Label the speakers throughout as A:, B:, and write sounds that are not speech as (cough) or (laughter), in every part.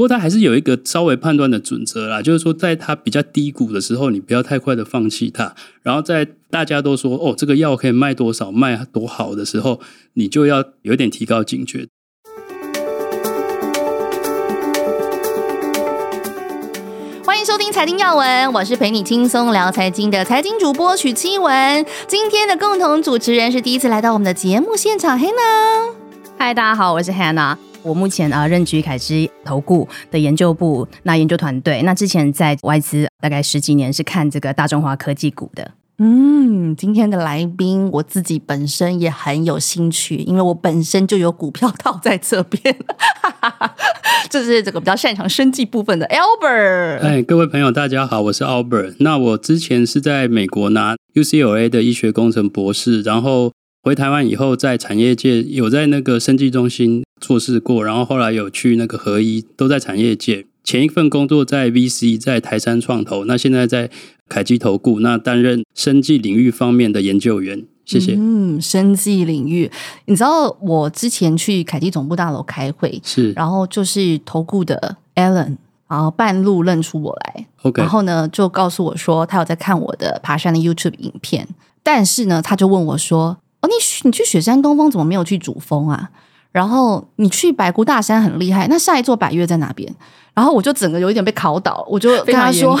A: 不过它还是有一个稍微判断的准则啦，就是说在它比较低谷的时候，你不要太快的放弃它，然后在大家都说哦，这个药可以卖多少，卖多好的时候，你就要有点提高警觉。
B: 欢迎收听财经要闻，我是陪你轻松聊财经的财经主播许七文。今天的共同主持人是第一次来到我们的节目现场，Hannah。
C: 嗨，大家好，我是 Hannah。我目前啊任职凯基投顾的研究部，那研究团队。那之前在外资大概十几年，是看这个大中华科技股的。
B: 嗯，今天的来宾，我自己本身也很有兴趣，因为我本身就有股票套在这边，(laughs) 这是这个比较擅长生技部分的 Albert。
A: 哎，各位朋友，大家好，我是 Albert。那我之前是在美国拿 UCLA 的医学工程博士，然后回台湾以后，在产业界有在那个生技中心做事过，然后后来有去那个合一，都在产业界。前一份工作在 VC，在台山创投，那现在在。凯基投顾，那担任生技领域方面的研究员，谢谢。
B: 嗯，生技领域，你知道我之前去凯基总部大楼开会，
A: 是，
B: 然后就是投顾的 Alan，然后半路认出我来
A: ，OK，
B: 然后呢就告诉我说他有在看我的爬山的 YouTube 影片，但是呢他就问我说：“哦，你你去雪山东峰怎么没有去主峰啊？然后你去百姑大山很厉害，那下一座百越在哪边？”然后我就整个有一点被考倒，我就跟他说。(laughs)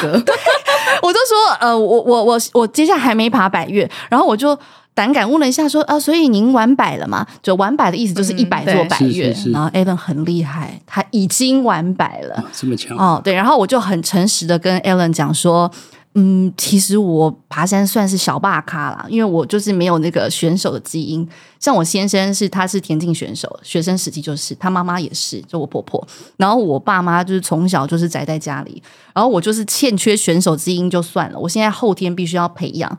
B: 我就说，呃，我我我我接下来还没爬百越，然后我就胆敢问了一下，说，啊，所以您完百了吗？就完百的意思就是一百座百越，嗯、然后 Alan 很厉害，他已经完百了，
A: 这么强
B: 哦，对，然后我就很诚实的跟 Alan 讲说。嗯，其实我爬山算是小霸咖啦，因为我就是没有那个选手的基因。像我先生是，他是田径选手，学生时期就是，他妈妈也是，就我婆婆。然后我爸妈就是从小就是宅在家里，然后我就是欠缺选手基因就算了，我现在后天必须要培养，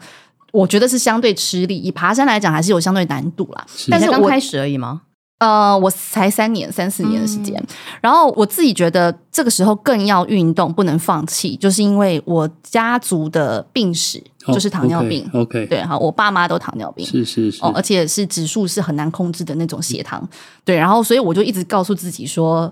B: 我觉得是相对吃力。以爬山来讲，还是有相对难度啦。
C: 但是刚开始而已吗？
B: 呃，我才三年、三四年的时间，嗯，然后我自己觉得这个时候更要运动，不能放弃，就是因为我家族的病史就是糖尿病。
A: Oh, OK，, okay.
B: 对，哈，我爸妈都糖尿病，
A: 是是是，
B: 哦，而且是指数是很难控制的那种血糖。对，然后所以我就一直告诉自己说，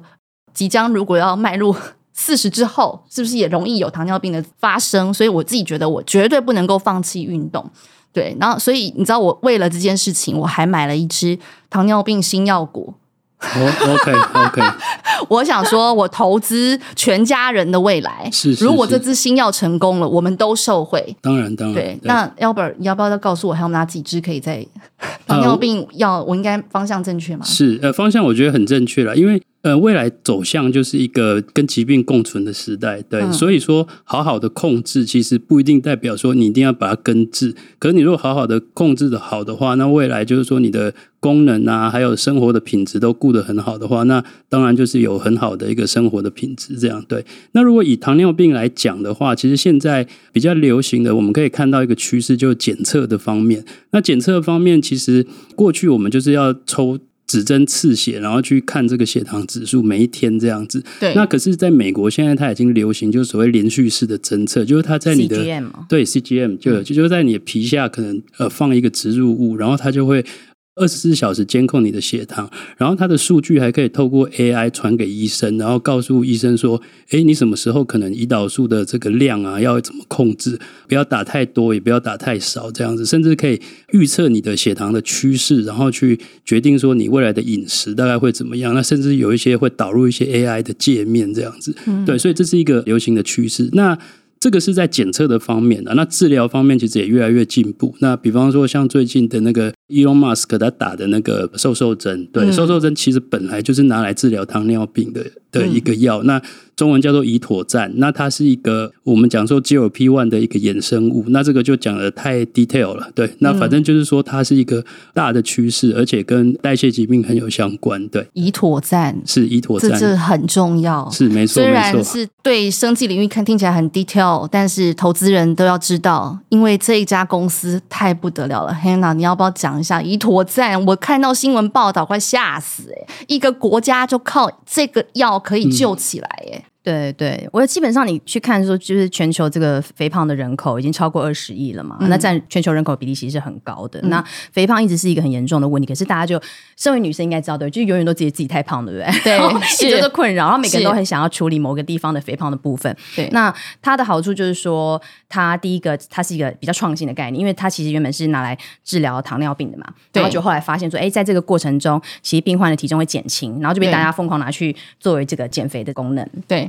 B: 即将如果要迈入 (laughs) 四十之后，是不是也容易有糖尿病的发生？所以我自己觉得我绝对不能够放弃运动。对，然后所以你知道，我为了这件事情，我还买了一支糖尿病新药股。
A: 哦，OK，OK。(laughs)
B: 我想说，我投资全家人的未来。
A: 是，是，是。
B: 如果这支新药成功了，我们都受惠。
A: 当然，当然。
B: 对，对那 Albert，你要不要再告诉我，还有哪几支可以在 (laughs) 糖尿病药？呃、我应该方向正确吗？
A: 是，呃，方向我觉得很正确了，因为。呃，未来走向就是一个跟疾病共存的时代，对，嗯、所以说好好的控制，其实不一定代表说你一定要把它根治。可是你如果好好的控制的好的话，那未来就是说你的功能啊，还有生活的品质都顾得很好的话，那当然就是有很好的一个生活的品质。这样对。那如果以糖尿病来讲的话，其实现在比较流行的，我们可以看到一个趋势，就是检测的方面。那检测方面，其实过去我们就是要抽。指针刺血，然后去看这个血糖指数，每一天这样子。
B: 对。
A: 那可是，在美国现在它已经流行，就是所谓连续式的侦测，就是它在你的
C: CGM
A: 对 CGM 就、嗯、就就在你的皮下可能呃放一个植入物，然后它就会。二十四小时监控你的血糖，然后它的数据还可以透过 AI 传给医生，然后告诉医生说：“诶，你什么时候可能胰岛素的这个量啊，要怎么控制？不要打太多，也不要打太少，这样子，甚至可以预测你的血糖的趋势，然后去决定说你未来的饮食大概会怎么样。那甚至有一些会导入一些 AI 的界面，这样子。嗯、对，所以这是一个流行的趋势。那这个是在检测的方面的，那治疗方面其实也越来越进步。那比方说，像最近的那个 Elon Musk 他打的那个瘦瘦针，对，瘦瘦针其实本来就是拿来治疗糖尿病的的一个药。那中文叫做胰妥赞，那它是一个我们讲说 GLP-1 的一个衍生物，那这个就讲的太 detail 了，对，那反正就是说它是一个大的趋势，而且跟代谢疾病很有相关，对。
B: 胰妥赞
A: 是胰妥赞，
B: 这这很重要，
A: 是没错，
B: 虽然是对生技领域看听起来很 detail，但是投资人都要知道，因为这一家公司太不得了了。Hannah，你要不要讲一下胰妥赞？我看到新闻报道快吓死哎、欸，一个国家就靠这个药可以救起来哎、欸。嗯
C: 对对，我基本上你去看说，就是全球这个肥胖的人口已经超过二十亿了嘛，嗯、那占全球人口比例其实是很高的。嗯、那肥胖一直是一个很严重的问题，可是大家就身为女生应该知道对，就永远都觉得自己太胖，对不对？
B: 对，(laughs)
C: 一直都困扰，然后每个人都很想要处理某个地方的肥胖的部分。对，那它的好处就是说，它第一个它是一个比较创新的概念，因为它其实原本是拿来治疗糖尿病的嘛，然后就后来发现说，哎，在这个过程中，其实病患的体重会减轻，然后就被大家疯狂拿去作为这个减肥的功能。
B: 对。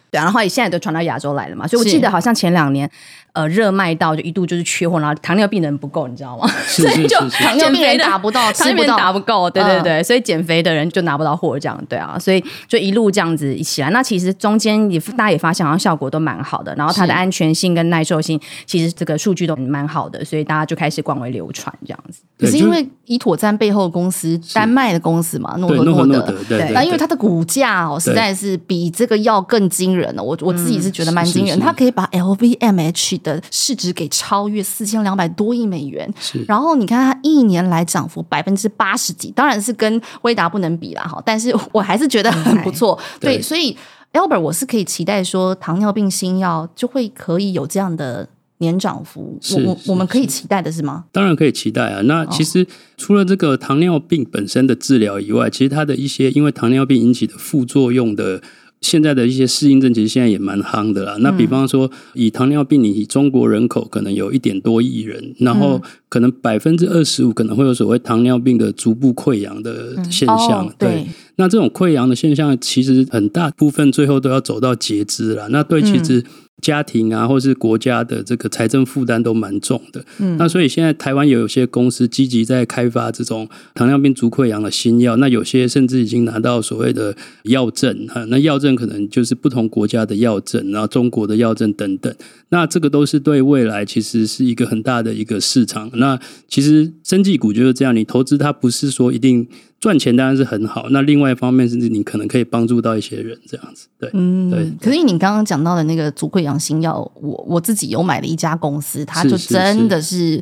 C: 对，然后也现在都传到亚洲来了嘛，所以我记得好像前两年，呃，热卖到就一度就是缺货，然后糖尿病人不够，你知道吗？
A: 是 (laughs) 是是是，
C: 所以就糖尿病人
B: 打不到，
C: 糖尿病打不够，对对对，所以减肥的人就拿不到货，这样对啊，所以就一路这样子一起来。那其实中间也大家也发现，好像效果都蛮好的，然后它的安全性跟耐受性，其实这个数据都蛮好的，所以大家就开始广为流传这样子。
B: 可是因为依妥赞背后的公司丹麦的公司嘛，诺和诺德，对，那因为它的股价哦，实在是比这个药更惊人了。我我自己。是觉得蛮惊人，他可以把 LVMH 的市值给超越四千两百多亿美元。
A: 是，
B: 然后你看他一年来涨幅百分之八十几，当然是跟威达不能比啦哈。但是我还是觉得很不错。对，对，所以 Albert 我是可以期待说，糖尿病新药就会可以有这样的年涨幅。我我我们可以期待的是吗？
A: 当然可以期待啊。那其实除了这个糖尿病本身的治疗以外，其实它的一些因为糖尿病引起的副作用的。现在的一些适应症其实现在也蛮夯的啦。那比方说，以糖尿病，你中国人口可能有一点多亿人，然后可能百分之二十五可能会有所谓糖尿病的逐步溃疡的现象。对，那这种溃疡的现象，其实很大部分最后都要走到截肢了。那对，其实。家庭啊，或是国家的这个财政负担都蛮重的。嗯，那所以现在台湾也有些公司积极在开发这种糖尿病足溃疡的新药。那有些甚至已经拿到所谓的药证哈，那药证可能就是不同国家的药证，然后中国的药证等等。那这个都是对未来其实是一个很大的一个市场。那其实生技股就是这样，你投资它不是说一定。赚钱当然是很好，那另外一方面是你可能可以帮助到一些人这样子，对，嗯，对。
B: 可是你刚刚讲到的那个足溃疡新药，我我自己有买了一家公司，它就真的是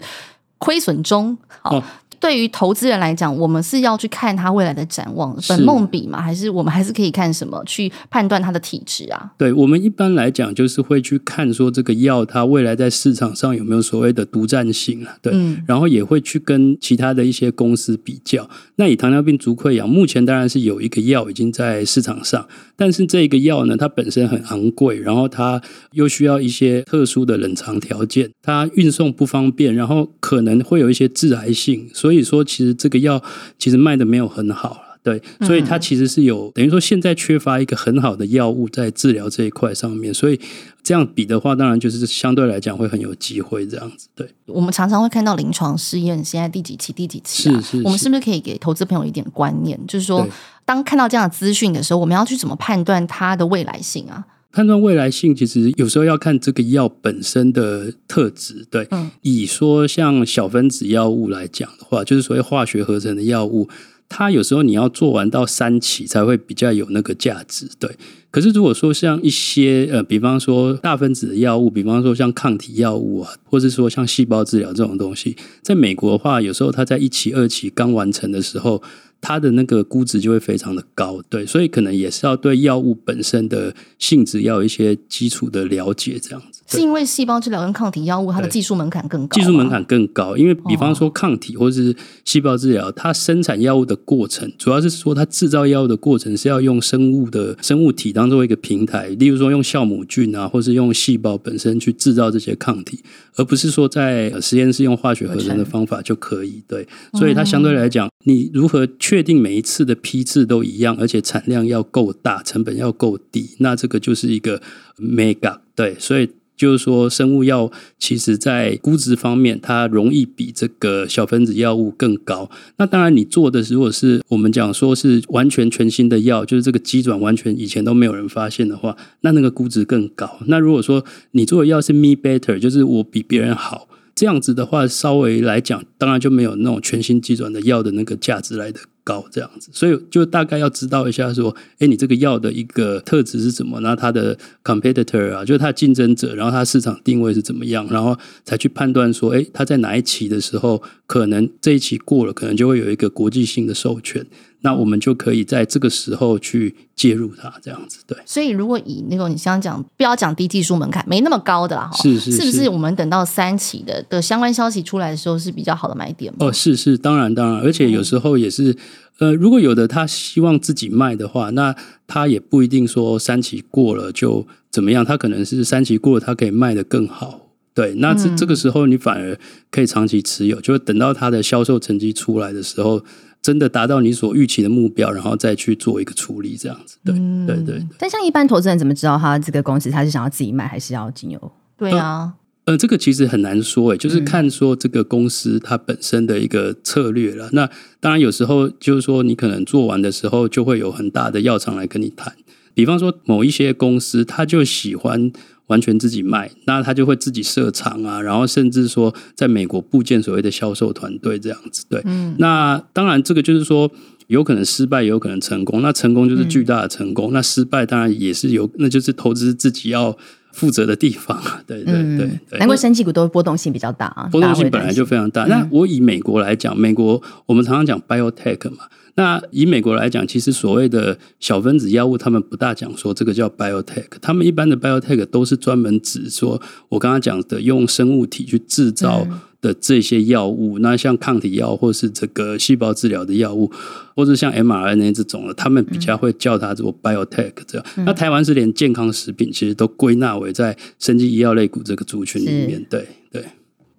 B: 亏损中，好。哦对于投资人来讲，我们是要去看他未来的展望，本梦比吗？还是我们还是可以看什么去判断他的体质啊？
A: 对，我们一般来讲就是会去看说这个药它未来在市场上有没有所谓的独占性啊？对，嗯、然后也会去跟其他的一些公司比较。那以糖尿病足溃疡，目前当然是有一个药已经在市场上，但是这个药呢，它本身很昂贵，然后它又需要一些特殊的冷藏条件，它运送不方便，然后可能会有一些致癌性，所以。所以说，其实这个药其实卖的没有很好了，对，所以它其实是有等于说现在缺乏一个很好的药物在治疗这一块上面，所以这样比的话，当然就是相对来讲会很有机会这样子。对，
B: 我们常常会看到临床试验现在第几期、第几期啊？是是是，我们是不是可以给投资朋友一点观念，就是说，当看到这样的资讯的时候，我们要去怎么判断它的未来性啊？
A: 判断未来性，其实有时候要看这个药本身的特质。对，嗯、以说像小分子药物来讲的话，就是所谓化学合成的药物，它有时候你要做完到三期才会比较有那个价值。对，可是如果说像一些呃，比方说大分子的药物，比方说像抗体药物啊，或是说像细胞治疗这种东西，在美国的话，有时候它在一期、二期刚完成的时候。它的那个估值就会非常的高，对，所以可能也是要对药物本身的性质要有一些基础的了解，这样子。
B: 是因为细胞治疗跟抗体药物它的技术门槛更高，
A: 技术门槛更高，因为比方说抗体或是细胞治疗，它生产药物的过程，主要是说它制造药物的过程是要用生物的生物体当做一个平台，例如说用酵母菌啊，或是用细胞本身去制造这些抗体，而不是说在实验室用化学合成的方法就可以。对，所以它相对来讲，你如何确定每一次的批次都一样，而且产量要够大，成本要够低，那这个就是一个 mega。对，所以。就是说，生物药其实在估值方面，它容易比这个小分子药物更高。那当然，你做的如果是我们讲说是完全全新的药，就是这个机转完全以前都没有人发现的话，那那个估值更高。那如果说你做的药是 me better，就是我比别人好，这样子的话，稍微来讲，当然就没有那种全新机转的药的那个价值来的高这样子，所以就大概要知道一下说，哎，你这个药的一个特质是什么？然后它的 competitor 啊，就是它的竞争者，然后它市场定位是怎么样，然后才去判断说，哎，它在哪一期的时候，可能这一期过了，可能就会有一个国际性的授权。那我们就可以在这个时候去介入它，这样子对。
B: 所以如果以那个你刚刚讲，不要讲低技术门槛，没那么高的哈，
A: 是是是，
B: 是不是我们等到三期的的相关消息出来的时候是比较好的买点？
A: 哦，是是，当然当然，而且有时候也是，呃，如果有的他希望自己卖的话，那他也不一定说三期过了就怎么样，他可能是三期过了，他可以卖得更好。对，那这这个时候你反而可以长期持有，就是等到他的销售成绩出来的时候。真的达到你所预期的目标，然后再去做一个处理，这样子，对、嗯、对对，对。
C: 但像一般投资人怎么知道他这个公司他是想要自己卖还是要经由？
B: 对啊，
A: 呃，这个其实很难说，诶，就是看说这个公司它本身的一个策略了。嗯、那当然有时候就是说你可能做完的时候就会有很大的药厂来跟你谈，比方说某一些公司他就喜欢。完全自己卖，那他就会自己设厂啊，然后甚至说在美国部建所谓的销售团队这样子。对，嗯，那当然这个就是说有可能失败，也有可能成功。那成功就是巨大的成功，嗯、那失败当然也是有，那就是投资自己要负责的地方。(laughs) 对对对，对，
C: 难怪生技股都波动性比较大啊，
A: 波动性本来就非常大。嗯、那我以美国来讲，美国我们常常讲 biotech 嘛。那以美国来讲，其实所谓的小分子药物，他们不大讲说这个叫 biotech，他们一般的 biotech 都是专门指说我刚刚讲的用生物体去制造的这些药物。嗯、那像抗体药，或是这个细胞治疗的药物，或者像 mRNA 这种的，他们比较会叫它做 biotech 这样。嗯、那台湾是连健康食品其实都归纳为在生技医药类股这个族群里面，对对。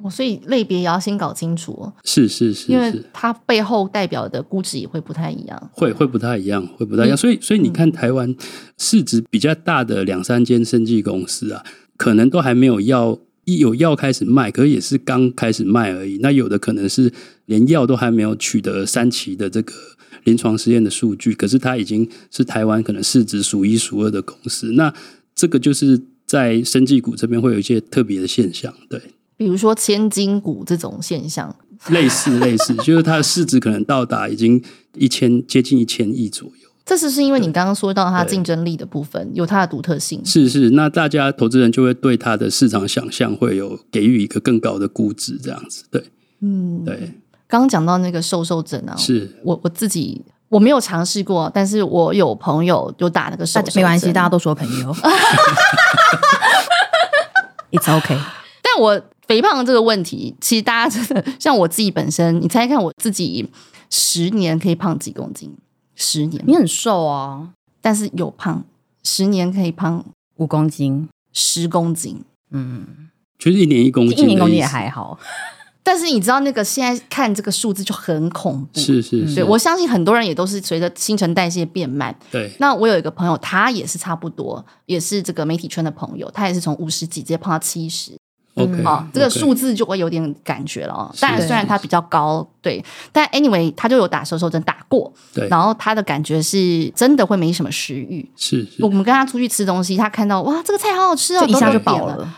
B: 哦，所以类别也要先搞清楚哦，
A: 是是是，
B: 因为它背后代表的估值也会不太一样，
A: 会会不太一样，会不太一样。所以所以你看，台湾市值比较大的两三间生技公司啊，可能都还没有药，一有药开始卖，可也是刚开始卖而已。那有的可能是连药都还没有取得三期的这个临床实验的数据，可是它已经是台湾可能市值数一数二的公司。那这个就是在生技股这边会有一些特别的现象，对。
B: 比如说千金股这种现象，
A: 类似类似，就是它的市值可能到达已经一千接近一千亿左右。
B: 这是是因为你刚刚说到它竞争力的部分，有它的独特性。
A: 是是，那大家投资人就会对它的市场想象会有给予一个更高的估值，这样子。对，嗯，对。
B: 刚刚讲到那个瘦瘦枕啊，
A: 是我
B: 我自己我没有尝试过，但是我有朋友有打那个瘦
C: 没关系，大家都说朋友。(laughs) It's okay，
B: 但我。肥胖这个问题，其实大家真的像我自己本身，你猜猜看，我自己十年可以胖几公斤？十年，
C: 你很瘦啊，
B: 但是有胖，十年可以胖
C: 五公斤、
B: 十公斤，
A: 嗯，就是一年一公斤，
C: 一年一公斤也还好。(laughs)
B: 但是你知道那个现在看这个数字就很恐怖，
A: 是是是，
B: 对，我相信很多人也都是随着新陈代谢变慢。
A: 对，
B: 那我有一个朋友，他也是差不多，也是这个媒体圈的朋友，他也是从五十几直接胖到七十。
A: OK，
B: 好，这个数字就会有点感觉了哦。当然，虽然它比较高，对，但 anyway，他就有打瘦瘦针，打过，
A: 对。
B: 然后他的感觉是真的会没什么食欲，
A: 是。
B: 我们跟他出去吃东西，他看到哇，这个菜好好吃哦，
C: 一下就饱了。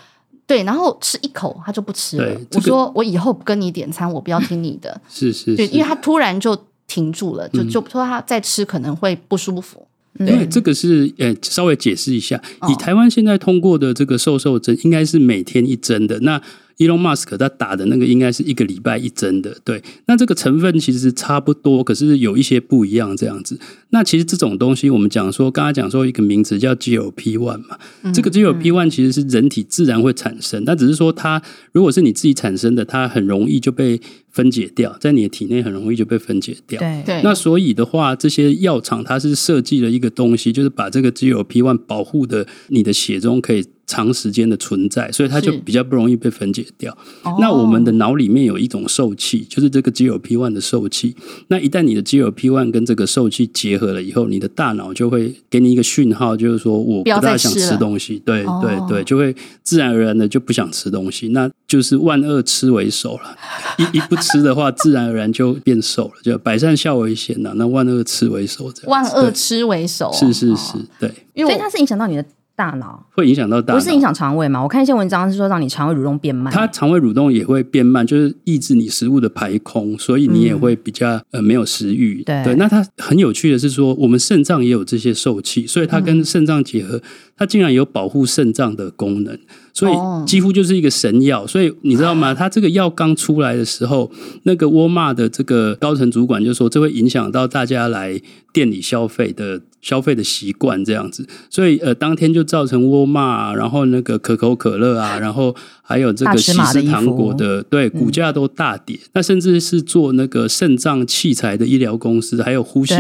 B: 对，然后吃一口他就不吃了。我说我以后不跟你点餐，我不要听你的。(laughs)
A: 是是，
B: 对，因为他突然就停住了，就就说他再吃可能会不舒服。
A: 对，因为这个是呃，稍微解释一下，以台湾现在通过的这个瘦瘦针，应该是每天一针的。那 Elon Musk 他打的那个应该是一个礼拜一针的，对。那这个成分其实差不多，可是有一些不一样这样子。那其实这种东西，我们讲说，刚才讲说一个名词叫 GLP-1 嘛，嗯、这个 GLP-1 其实是人体自然会产生，但只是说它如果是你自己产生的，它很容易就被分解掉，在你的体内很容易就被分解掉。
B: 对对。
A: 那所以的话，这些药厂它是设计了一个东西，就是把这个 GLP-1 保护的你的血中可以。长时间的存在，所以它就比较不容易被分解掉。那我们的脑里面有一种受器，就是这个 GLP-1 的受器。那一旦你的 GLP-1 跟这个受器结合了以后，你的大脑就会给你一个讯号，就是说我不大想吃东西。对对对，就会自然而然的就不想吃东西。那就是万恶吃为首了。一一不吃的话，自然而然就变瘦了。就百善孝为先呐，那万恶吃为首这样。
B: 万恶吃为首，
A: 是是是，对。
C: 因为所以它是影响到你的。大脑
A: 会影响到大脑，
C: 不是影响肠胃吗？我看一些文章是说让你肠胃蠕动变慢，
A: 它肠胃蠕动也会变慢，就是抑制你食物的排空，所以你也会比较、嗯、呃没有食欲。
C: 对，
A: 对，那它很有趣的是说，我们肾脏也有这些受器，所以它跟肾脏结合，嗯、它竟然有保护肾脏的功能，所以几乎就是一个神药。所以你知道吗？(gasps) 它这个药刚出来的时候，那个沃尔玛的这个高层主管就说，这会影响到大家来店里消费的。消费的习惯这样子，所以呃，当天就造成沃尔玛，然后那个可口可乐啊，然后还有这个喜事糖果的，的对股价都大跌。嗯、那甚至是做那个肾脏器材的医疗公司，还有呼吸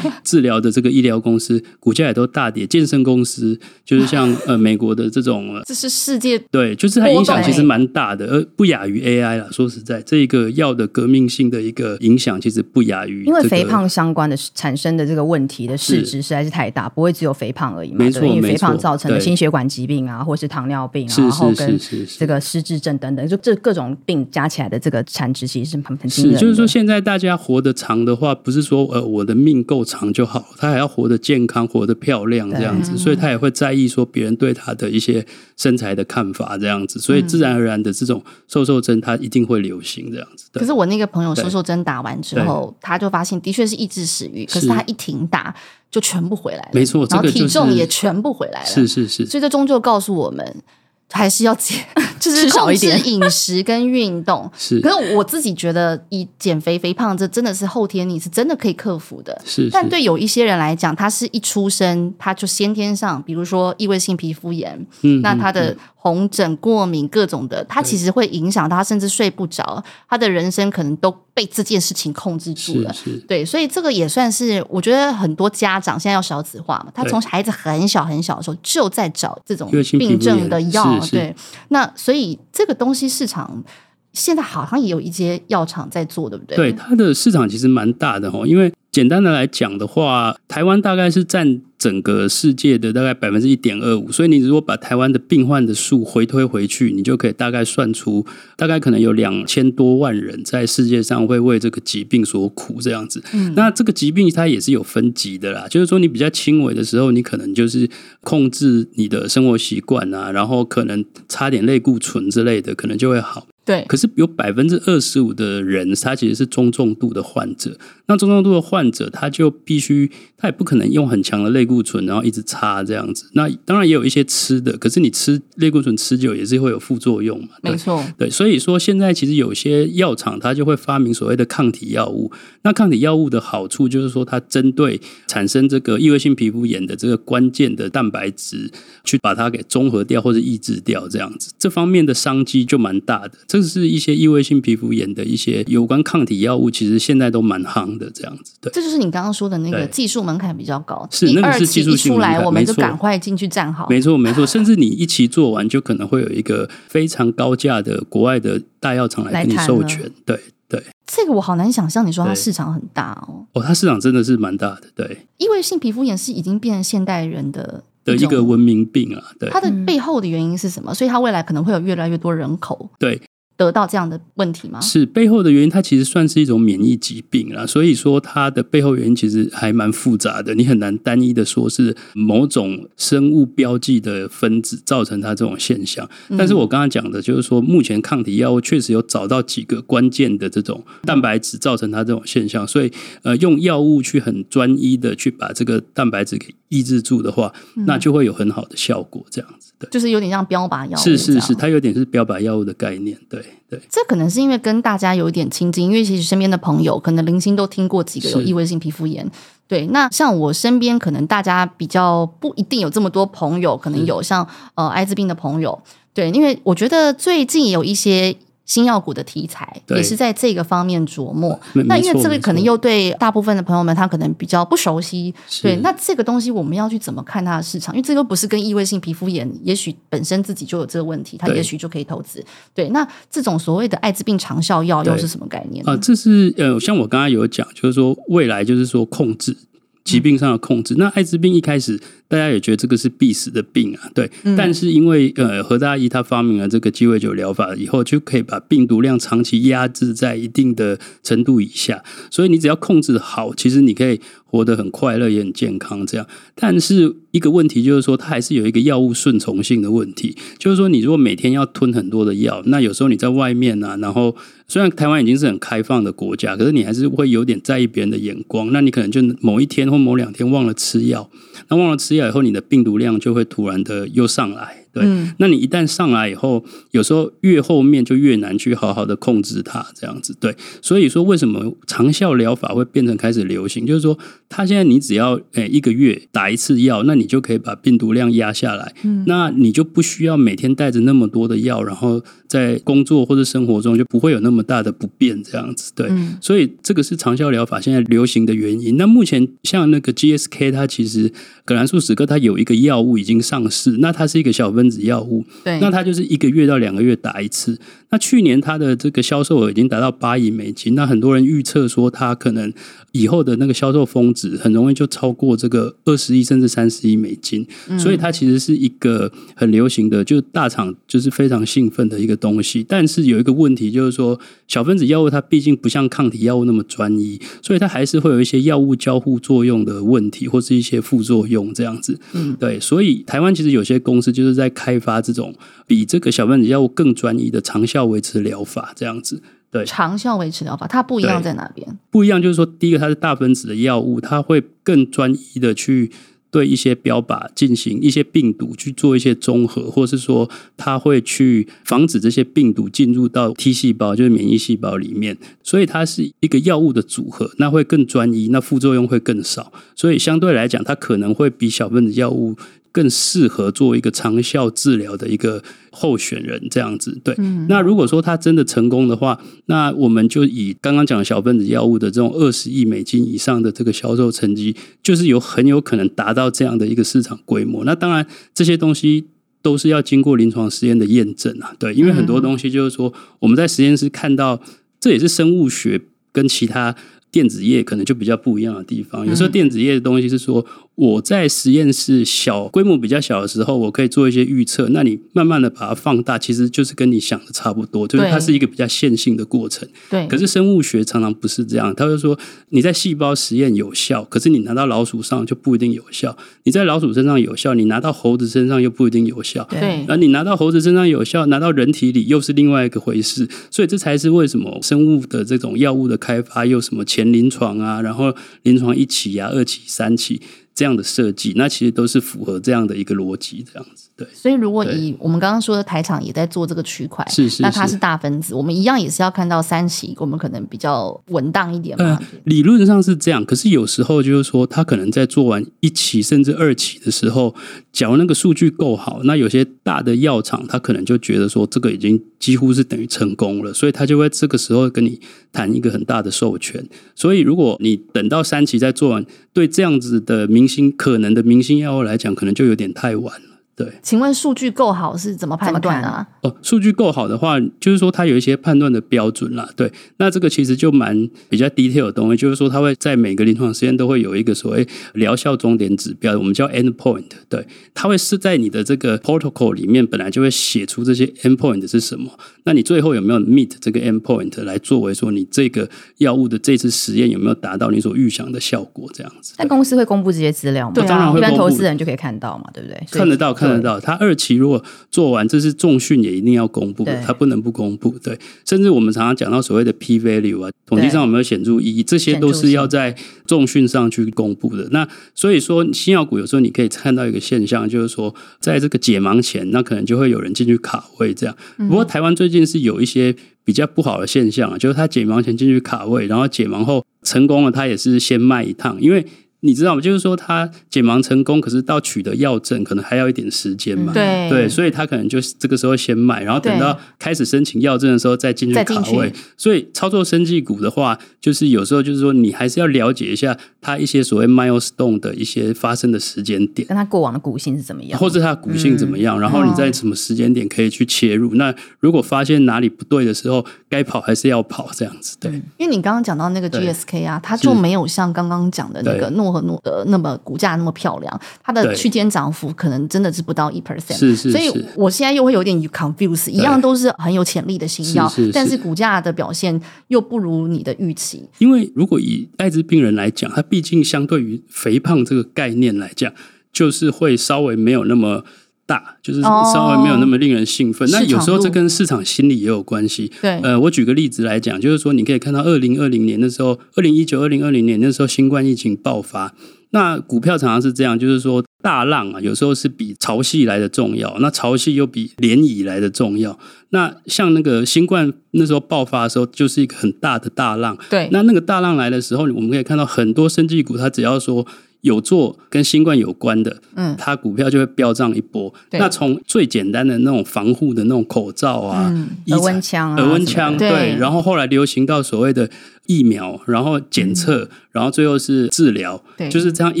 A: 治疗的这个医疗公司，股价也都大跌。健身公司就是像 (laughs) 呃美国的这种，
B: 这是世界
A: 对，就是它影响其实蛮大的，而不亚于 AI 啦。说实在，这个药的革命性的一个影响，其实不亚于、这个、
C: 因为肥胖相关的产生的这个问题的市值实在。是太大，不会只有肥胖而已嘛？
A: 没错，
C: 因为肥胖造成的心血管疾病啊，或是糖尿病啊，然后跟这个失智症等等，就这各种病加起来的这个产值其实是很很惊人的。
A: 就是说，现在大家活得长的话，不是说呃我的命够长就好，他还要活得健康、活得漂亮这样子，所以他也会在意说别人对他的一些身材的看法这样子，所以自然而然的这种瘦瘦针，它一定会流行这样子。
B: 可是我那个朋友瘦瘦针打完之后，他就发现的确是抑制食欲，可是他一停打。就全部回来了，
A: 没错，
B: 然后体重也全部回来了，
A: 是是是，
B: 所以这终究告诉我们，还是要减，(laughs) 就是控制饮食跟运动。(laughs)
A: 是，
B: 可是我自己觉得，以减肥肥胖这真的是后天你是真的可以克服的。
A: 是，
B: 但对有一些人来讲，他是一出生他就先天上，比如说异位性皮肤炎，嗯，那他的。红疹、过敏各种的，他其实会影响到他，甚至睡不着，他的人生可能都被这件事情控制住了是。对，所以这个也算是，我觉得很多家长现在要少子化嘛，他从孩子很小很小的时候就在找这种病症的药。对，那所以所以这个东西市场现在好像也有一些药厂在做，对不对？
A: 对，它的市场其实蛮大的哦，因为。简单的来讲的话，台湾大概是占整个世界的大概百分之一点二五，所以你如果把台湾的病患的数回推回去，你就可以大概算出，大概可能有两千多万人在世界上会为这个疾病所苦这样子。嗯，那这个疾病它也是有分级的啦，就是说你比较轻微的时候，你可能就是控制你的生活习惯啊，然后可能擦点类固醇之类的，可能就会好。
B: 对，
A: 可是有百分之二十五的人，他其实是中重度的患者。那中重度的患者，他就必须，他也不可能用很强的类固醇，然后一直擦这样子。那当然也有一些吃的，可是你吃类固醇吃久也是会有副作用嘛。
B: 没错，
A: 对，所以说现在其实有些药厂，它就会发明所谓的抗体药物。那抗体药物的好处就是说，它针对产生这个异位性皮肤炎的这个关键的蛋白质，去把它给中和掉或者抑制掉，这样子，这方面的商机就蛮大的。这是一些异位性皮肤炎的一些有关抗体药物，其实现在都蛮夯的，这样子。对，
B: 这就是你刚刚说的那个技术门槛比较高。
A: 是，那个是技术性门槛，
B: 我们就赶快进去站好。
A: 没错，没错。甚至你一期做完，就可能会有一个非常高价的国外的大药厂来给你授权。对对，
B: 这个我好难想象。你说它市场很大哦？
A: 哦，它市场真的是蛮大的。对，
B: 因为性皮肤炎是已经变成现代人的
A: 的一个文明病了。对，
B: 它的背后的原因是什么？所以它未来可能会有越来越多人口。
A: 对。
B: 得到这样的问题吗？
A: 是背后的原因，它其实算是一种免疫疾病啦。所以说它的背后原因其实还蛮复杂的，你很难单一的说是某种生物标记的分子造成它这种现象。但是我刚刚讲的就是说，目前抗体药物确实有找到几个关键的这种蛋白质造成它这种现象，所以呃，用药物去很专一的去把这个蛋白质给抑制住的话，那就会有很好的效果。这样子，对，
B: 就是有点像标靶药物，
A: 是是是，它有点是标靶药物的概念，对。对，
B: 这可能是因为跟大家有一点亲近，因为其实身边的朋友可能零星都听过几个有异位性皮肤炎。对，那像我身边可能大家比较不一定有这么多朋友，可能有像呃艾滋病的朋友。对，因为我觉得最近有一些。新药股的题材也是在这个方面琢磨。那因为这个可能又对大部分的朋友们他可能比较不熟悉。对，那这个东西我们要去怎么看它的市场？因为这个不是跟异位性皮肤炎，也许本身自己就有这个问题，它也许就可以投资。对，那这种所谓的艾滋病长效药又是什么概念？
A: 啊，这是呃，像我刚刚有讲，就是说未来就是说控制。疾病上的控制，那艾滋病一开始大家也觉得这个是必死的病啊，对。嗯、但是因为呃，何大一他发明了这个鸡尾酒疗法以后，就可以把病毒量长期压制在一定的程度以下，所以你只要控制好，其实你可以活得很快乐，也很健康，这样。但是一个问题就是说，它还是有一个药物顺从性的问题，就是说，你如果每天要吞很多的药，那有时候你在外面啊，然后虽然台湾已经是很开放的国家，可是你还是会有点在意别人的眼光，那你可能就某一天或某两天忘了吃药，那忘了吃药以后，你的病毒量就会突然的又上来。对，那你一旦上来以后，有时候越后面就越难去好好的控制它，这样子。对，所以说为什么长效疗法会变成开始流行？就是说，它现在你只要诶一个月打一次药，那你就可以把病毒量压下来。嗯，那你就不需要每天带着那么多的药，然后在工作或者生活中就不会有那么大的不便，这样子。对，所以这个是长效疗法现在流行的原因。那目前像那个 GSK，它其实葛兰素史克它有一个药物已经上市，那它是一个小分分子药物，对，那它就是一个月到两个月打一次。那去年它的这个销售额已经达到八亿美金，那很多人预测说它可能以后的那个销售峰值很容易就超过这个二十亿甚至三十亿美金。嗯，所以它其实是一个很流行的，就大厂就是非常兴奋的一个东西。但是有一个问题就是说，小分子药物它毕竟不像抗体药物那么专一，所以它还是会有一些药物交互作用的问题，或是一些副作用这样子。嗯，对，所以台湾其实有些公司就是在开发这种比这个小分子药物更专一的长效维持疗法，这样子。对，
B: 长效维持疗法它不一样在哪边？
A: 不一样就是说，第一个它是大分子的药物，它会更专一的去对一些标靶进行一些病毒去做一些综合，或是说它会去防止这些病毒进入到 T 细胞，就是免疫细胞里面。所以它是一个药物的组合，那会更专一，那副作用会更少。所以相对来讲，它可能会比小分子药物。更适合做一个长效治疗的一个候选人，这样子对。嗯、那如果说他真的成功的话，那我们就以刚刚讲的小分子药物的这种二十亿美金以上的这个销售成绩，就是有很有可能达到这样的一个市场规模。那当然，这些东西都是要经过临床实验的验证啊。对，因为很多东西就是说我们在实验室看到，这也是生物学跟其他电子业可能就比较不一样的地方。有时候电子业的东西是说。我在实验室小规模比较小的时候，我可以做一些预测。那你慢慢的把它放大，其实就是跟你想的差不多，就是它是一个比较线性的过程。对。可是生物学常常不是这样，他就说你在细胞实验有效，可是你拿到老鼠上就不一定有效。你在老鼠身上有效，你拿到猴子身上又不一定有效。对。而你拿到猴子身上有效，拿到人体里又是另外一个回事。所以这才是为什么生物的这种药物的开发又什么前临床啊，然后临床一期啊、二期、三期。这样的设计，那其实都是符合这样的一个逻辑，这样子对。
B: 所以，如果以我们刚刚说的台厂也在做这个区块，
A: 是是是，
B: 那它是大分子，我们一样也是要看到三期，我们可能比较稳当一点嘛。
A: 呃，理论上是这样，可是有时候就是说，他可能在做完一期甚至二期的时候，假如那个数据够好，那有些大的药厂他可能就觉得说，这个已经几乎是等于成功了，所以他就会这个时候跟你谈一个很大的授权。所以，如果你等到三期再做完，对这样子的明星可能的明星药物来讲，可能就有点太晚了。对，
B: 请问数据够好是怎么判断啊？
A: 哦，数据够好的话，就是说它有一些判断的标准啦。对，那这个其实就蛮比较 detail 的东西，就是说它会在每个临床实验都会有一个所谓疗效终点指标，我们叫 endpoint。对，它会是在你的这个 protocol 里面本来就会写出这些 endpoint 是什么。那你最后有没有 meet 这个 endpoint 来作为说你这个药物的这次实验有没有达到你所预想的效果？这样子。
C: 那公司会公布这些资料吗？
A: 对，当然会公布，
C: 一般投资人就可以看到嘛，对不对？
A: 看得到。看得到，他二期如果做完，这是重训也一定要公布的，他不能不公布。对，甚至我们常常讲到所谓的 P value 啊，统计上有没有显著意义，这些都是要在重训上去公布的。那所以说，新药股有时候你可以看到一个现象，就是说，在这个解盲前，那可能就会有人进去卡位这样。不过台湾最近是有一些比较不好的现象，就是他解盲前进去卡位，然后解盲后成功了，他也是先卖一趟，因为。你知道吗？就是说他解盲成功，可是到取得药证可能还要一点时间嘛。
B: 对
A: 对，所以他可能就是这个时候先卖，然后等到开始申请药证的时候再进去卡位。所以操作生技股的话，就是有时候就是说你还是要了解一下它一些所谓 milestone 的一些发生的时间点，
B: 跟它过往的股性是怎么样，
A: 或者它的股性怎么样，嗯，然后你在什么时间点可以去切入。那如果发现哪里不对的时候，该跑还是要跑这样子。对，
B: 因为你刚刚讲到那个 GSK 啊，它就没有像刚刚讲的那个诺。诺和诺德那么股价那么漂亮，它的区间涨幅可能真的是不到一 percent。
A: 是是是。
B: 所以我现在又会有点 confuse，一样都是很有潜力的新药，是是是，但是股价的表现又不如你的预期。
A: 因为如果以艾滋病人来讲，他毕竟相对于肥胖这个概念来讲，就是会稍微没有那么。大就是稍微没有那么令人兴奋，哦、那有时候这跟市场心理也有关系。
B: 对，
A: 呃，我举个例子来讲，就是说你可以看到二零二零年的时候，二零一九、二零二零年那时候新冠疫情爆发，那股票常常是这样，就是说大浪啊，有时候是比潮汐来的重要，那潮汐又比涟漪来的重要。那像那个新冠那时候爆发的时候，就是一个很大的大浪。
B: 对，
A: 那那个大浪来的时候，我们可以看到很多生技股，它只要说。有做跟新冠有关的，嗯，它股票就会飙涨一波。那从最简单的那种防护的那种口罩啊，
B: 嗯、额温枪、
A: 耳温枪，对，然后后来流行到所谓的疫苗，然后检测，嗯、然后最后是治疗，对，就是这样一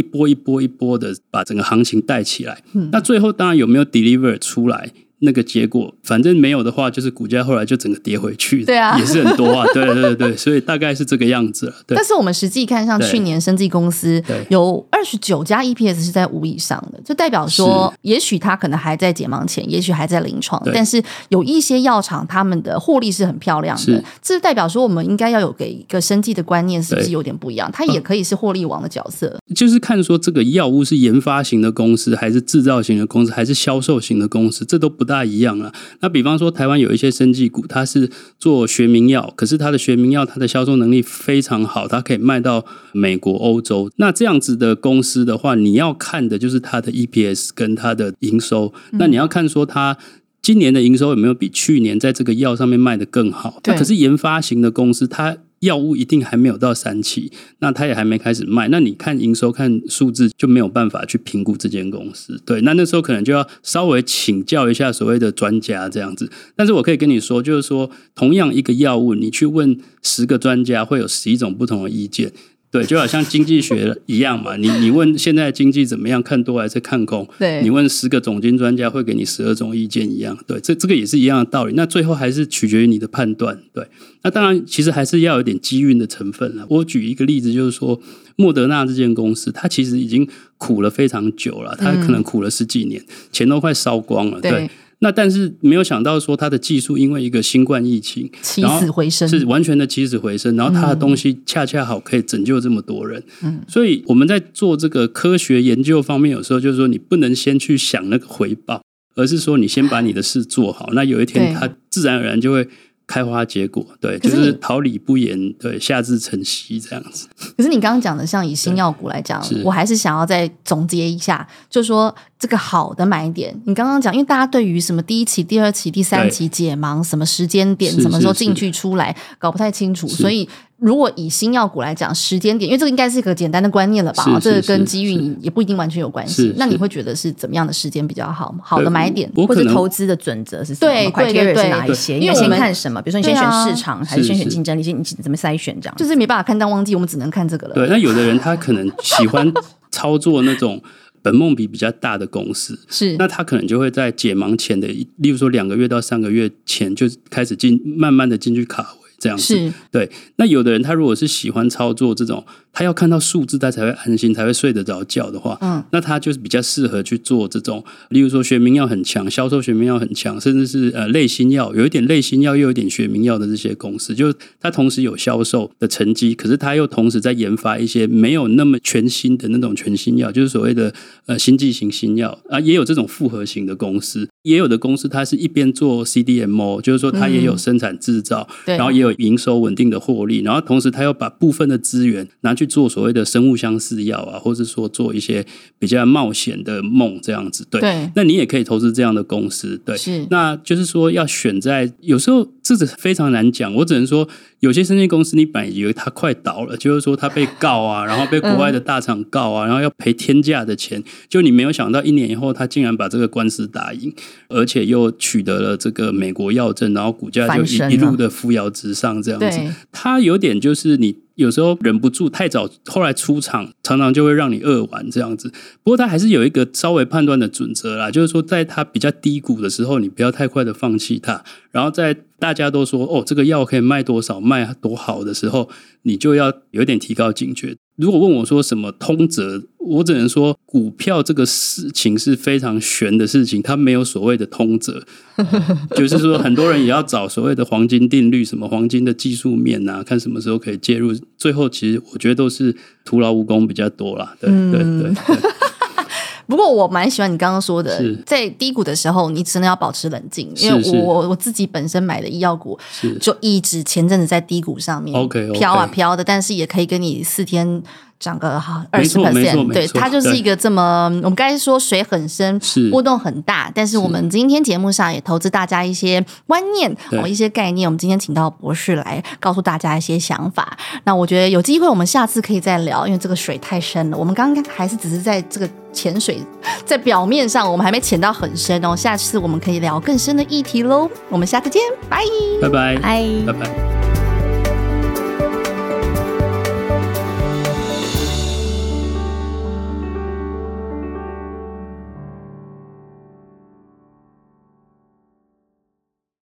A: 波一波一波的把整个行情带起来。嗯、那最后当然有没有 deliver 出来？那个结果，反正没有的话，就是股价后来就整个跌回去，
B: 对啊，(laughs)
A: 也是很多啊，对对对对，(laughs) 所以大概是这个样子了。对，
B: 但是我们实际看，上去年生技公司有二十九家 EPS 是在五以上的，就代表说，也许它可能还在解盲前，也许还在临床，但是有一些药厂他们的获利是很漂亮的，这代表说我们应该要有给一个生技的观念，是不是有点不一样？它也可以是获利王的角色，
A: 就是看说这个药物是研发型的公司，还是制造型的公司，还是销售型的公司，这都不大。大一样了。那比方说，台湾有一些生技股，它是做学名药，可是它的学名药，它的销售能力非常好，它可以卖到美国、欧洲。那这样子的公司的话，你要看的就是它的 EPS 跟它的营收。那你要看说，它今年的营收有没有比去年在这个药上面卖的更好？那可是研发型的公司，它药物一定还没有到三期，那他也还没开始卖。那你看营收、看数字就没有办法去评估这间公司。对，那那时候可能就要稍微请教一下所谓的专家这样子。但是我可以跟你说，就是说，同样一个药物，你去问十个专家，会有十一种不同的意见。对，就好像经济学一样嘛，你你问现在经济怎么样，看多还是看空？
B: 对，
A: 你问十个总经专家会给你十二种意见一样。对，这这个也是一样的道理。那最后还是取决于你的判断。对，那当然其实还是要有点机运的成分了。我举一个例子，就是说莫德纳这间公司，它其实已经苦了非常久了，它可能苦了十几年，钱都快烧光了。对。对那但是没有想到说它的技术因为一个新冠疫情
B: 起死回生，
A: 是完全的起死回生，然后它的东西恰恰好可以拯救这么多人。嗯，所以我们在做这个科学研究方面，有时候就是说你不能先去想那个回报，而是说你先把你的事做好，那有一天它自然而然就会。开花结果，对，就是桃李不言，对，夏至成蹊这样子。
B: 可是你刚刚讲的，像以新药股来讲，我还是想要再总结一下，就是说这个好的买点。你刚刚讲，因为大家对于什么第一期、第二期、第三期解盲，什么时间点，什么时候进去出来，搞不太清楚，所以。如果以新药股来讲，时间点，因为这个应该是一个简单的观念了吧？这个跟机运也不一定完全有关系。那你会觉得是怎么样的时间比较好？好的买点，
C: 或者投资的准则是什么？对对对对，是哪一些？因为先看什么？比如说你先选市场，还是先选竞争力？先你怎么筛选？这样就是
B: 没办法看淡旺季，我们只能看这个了。
A: 对，那有的人他可能喜欢操作那种本梦比比较大的公司，
B: 是
A: 那他可能就会在解盲前的，例如说两个月到三个月前就开始进，慢慢的进去卡。这样子。对，那有的人他如果是喜欢操作这种。他要看到数字，他才会安心，才会睡得着觉的话，嗯，那他就是比较适合去做这种，例如说学名药很强，销售学名药很强，甚至是呃类新药，有一点类新药又有一点学名药的这些公司，就是他同时有销售的成绩，可是他又同时在研发一些没有那么全新的那种全新药，就是所谓的呃新剂型新药啊，也有这种复合型的公司，也有的公司它是一边做 CDMO，就是说它也有生产制造，嗯，然后也有营收稳定的获利，然后同时他又把部分的资源拿去。去做所谓的生物相似药啊，或者说做一些比较冒险的梦这样子，对，对，那你也可以投资这样的公司，对，是，那就是说要选在有时候这是非常难讲，我只能说有些生技公司你本来以为它快倒了，就是说它被告啊，(laughs) 然后被国外的大厂告啊，然后要赔天价的钱，就你没有想到一年以后它竟然把这个官司打赢，而且又取得了这个美国药证，然后股价就一一路的扶摇直上这样子，它有点就是你。有时候忍不住太早，后来出场常常就会让你扼腕这样子。不过他还是有一个稍微判断的准则啦，就是说在他比较低谷的时候，你不要太快的放弃它。然后在大家都说哦，这个药可以卖多少、卖多好的时候，你就要有点提高警觉。如果问我说什么通则，我只能说股票这个事情是非常玄的事情，它没有所谓的通则。(laughs) 就是说，很多人也要找所谓的黄金定律，什么黄金的技术面啊，看什么时候可以介入。最后，其实我觉得都是徒劳无功比较多啦。对对对。对对
B: 不过我蛮喜欢你刚刚说的，在低谷的时候，你真的要保持冷静，因为我我自己本身买的医药股，就一直前阵子在低谷上面飘啊飘的，但是也可以跟你四天。涨个好二十 percent，对，它就是一个这么我们刚才说水很深，波动很大，但是我们今天节目上也投资大家一些观念哦，一些概念。我们今天请到博士来告诉大家一些想法。那我觉得有机会我们下次可以再聊，因为这个水太深了。我们刚刚还是只是在这个潜水 (laughs) 在表面上，我们还没潜到很深哦。下次我们可以聊更深的议题喽。我们下次见，拜
A: 拜拜
B: 拜
A: 拜拜。